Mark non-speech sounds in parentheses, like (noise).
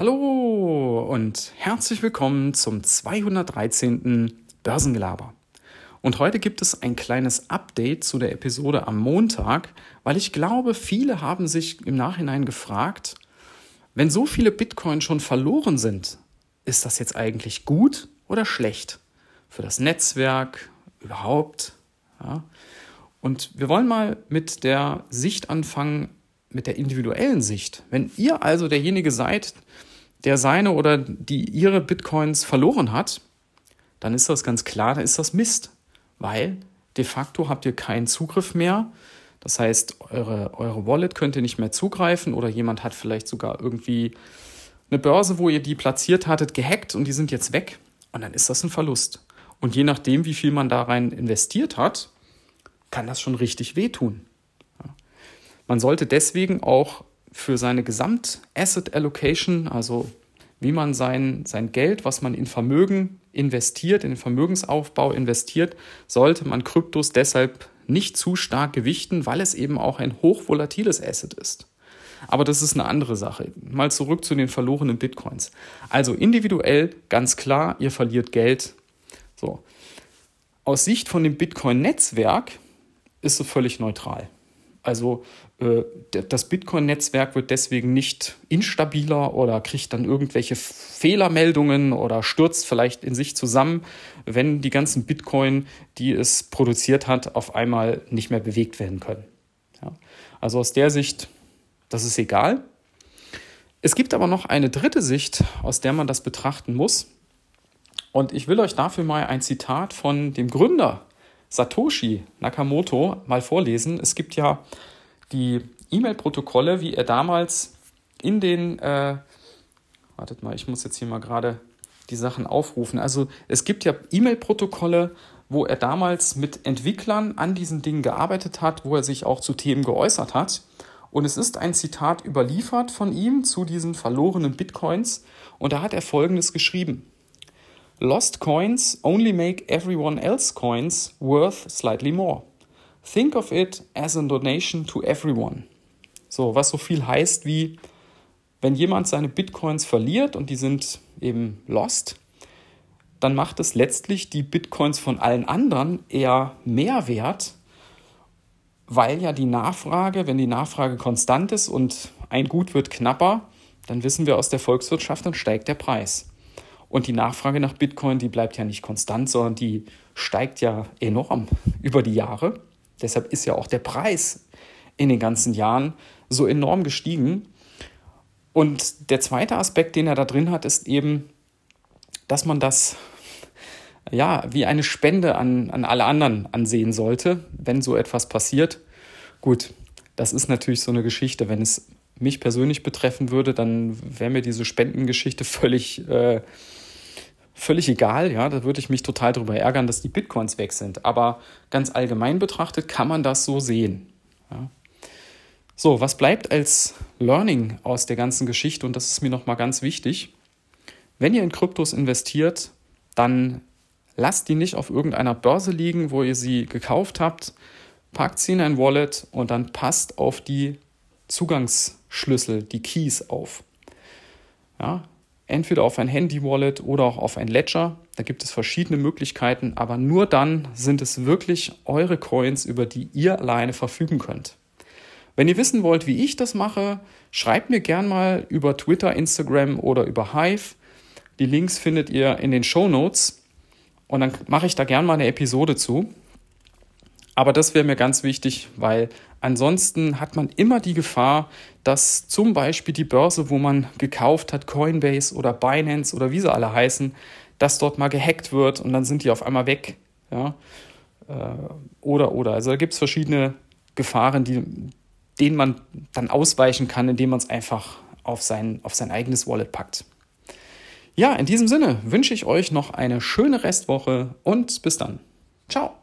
Hallo und herzlich willkommen zum 213. Börsengelaber. Und heute gibt es ein kleines Update zu der Episode am Montag, weil ich glaube, viele haben sich im Nachhinein gefragt, wenn so viele Bitcoin schon verloren sind, ist das jetzt eigentlich gut oder schlecht für das Netzwerk überhaupt? Ja. Und wir wollen mal mit der Sicht anfangen, mit der individuellen Sicht. Wenn ihr also derjenige seid, der seine oder die ihre Bitcoins verloren hat, dann ist das ganz klar, dann ist das Mist. Weil de facto habt ihr keinen Zugriff mehr. Das heißt, eure, eure Wallet könnt ihr nicht mehr zugreifen oder jemand hat vielleicht sogar irgendwie eine Börse, wo ihr die platziert hattet, gehackt und die sind jetzt weg. Und dann ist das ein Verlust. Und je nachdem, wie viel man da rein investiert hat, kann das schon richtig wehtun. Man sollte deswegen auch für seine Gesamt-Asset Allocation, also wie man sein, sein Geld, was man in Vermögen investiert, in den Vermögensaufbau investiert, sollte man Kryptos deshalb nicht zu stark gewichten, weil es eben auch ein hochvolatiles Asset ist. Aber das ist eine andere Sache. Mal zurück zu den verlorenen Bitcoins. Also individuell ganz klar, ihr verliert Geld. So. Aus Sicht von dem Bitcoin-Netzwerk ist es völlig neutral. Also äh, das Bitcoin-Netzwerk wird deswegen nicht instabiler oder kriegt dann irgendwelche Fehlermeldungen oder stürzt vielleicht in sich zusammen, wenn die ganzen Bitcoin, die es produziert hat, auf einmal nicht mehr bewegt werden können. Ja. Also aus der Sicht, das ist egal. Es gibt aber noch eine dritte Sicht, aus der man das betrachten muss. Und ich will euch dafür mal ein Zitat von dem Gründer Satoshi Nakamoto mal vorlesen. Es gibt ja die E-Mail-Protokolle, wie er damals in den, äh, wartet mal, ich muss jetzt hier mal gerade die Sachen aufrufen. Also es gibt ja E-Mail-Protokolle, wo er damals mit Entwicklern an diesen Dingen gearbeitet hat, wo er sich auch zu Themen geäußert hat. Und es ist ein Zitat überliefert von ihm zu diesen verlorenen Bitcoins. Und da hat er Folgendes geschrieben. Lost coins only make everyone else coins worth slightly more. Think of it as a donation to everyone. So, was so viel heißt wie, wenn jemand seine Bitcoins verliert und die sind eben lost, dann macht es letztlich die Bitcoins von allen anderen eher mehr wert, weil ja die Nachfrage, wenn die Nachfrage konstant ist und ein Gut wird knapper, dann wissen wir aus der Volkswirtschaft, dann steigt der Preis. Und die Nachfrage nach Bitcoin, die bleibt ja nicht konstant, sondern die steigt ja enorm (laughs) über die Jahre. Deshalb ist ja auch der Preis in den ganzen Jahren so enorm gestiegen. Und der zweite Aspekt, den er da drin hat, ist eben, dass man das (laughs) ja wie eine Spende an, an alle anderen ansehen sollte, wenn so etwas passiert. Gut, das ist natürlich so eine Geschichte. Wenn es mich persönlich betreffen würde, dann wäre mir diese Spendengeschichte (laughs) völlig äh, völlig egal, ja, da würde ich mich total darüber ärgern, dass die Bitcoins weg sind. Aber ganz allgemein betrachtet kann man das so sehen. Ja. So, was bleibt als Learning aus der ganzen Geschichte? Und das ist mir nochmal ganz wichtig. Wenn ihr in Kryptos investiert, dann lasst die nicht auf irgendeiner Börse liegen, wo ihr sie gekauft habt. Packt sie in ein Wallet und dann passt auf die Zugangsschlüssel, die Keys auf. Ja, entweder auf ein Handy-Wallet oder auch auf ein Ledger. Da gibt es verschiedene Möglichkeiten, aber nur dann sind es wirklich eure Coins, über die ihr alleine verfügen könnt. Wenn ihr wissen wollt, wie ich das mache, schreibt mir gern mal über Twitter, Instagram oder über Hive. Die Links findet ihr in den Show Notes und dann mache ich da gern mal eine Episode zu. Aber das wäre mir ganz wichtig, weil ansonsten hat man immer die Gefahr, dass zum Beispiel die Börse, wo man gekauft hat, Coinbase oder Binance oder wie sie alle heißen, dass dort mal gehackt wird und dann sind die auf einmal weg. Ja? Äh, oder, oder. Also da gibt es verschiedene Gefahren, die, denen man dann ausweichen kann, indem man es einfach auf sein, auf sein eigenes Wallet packt. Ja, in diesem Sinne wünsche ich euch noch eine schöne Restwoche und bis dann. Ciao.